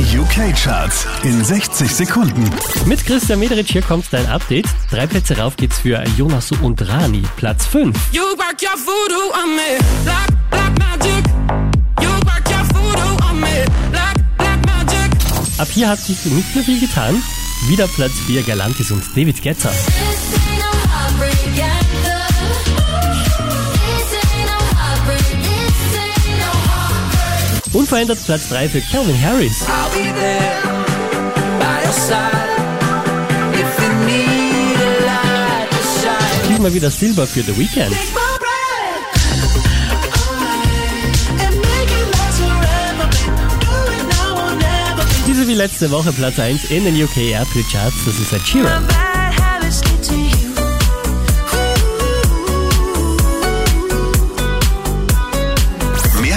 Die UK-Charts in 60 Sekunden. Mit Christian Mederich hier kommt dein Update. Drei Plätze rauf geht's für Jonas und Rani. Platz 5. You work your voodoo on me, black, black magic. You work your voodoo on me, black, black magic. Ab hier hat sich nicht mehr viel getan. Wieder Platz 4 Galantis und David Getzer. Unverändert Platz 3 für Calvin Harris. Diesmal wieder Silber für The Weeknd. Diese wie letzte Woche Platz 1 in den UK Airplay Charts. Das ist Ed Sheeran.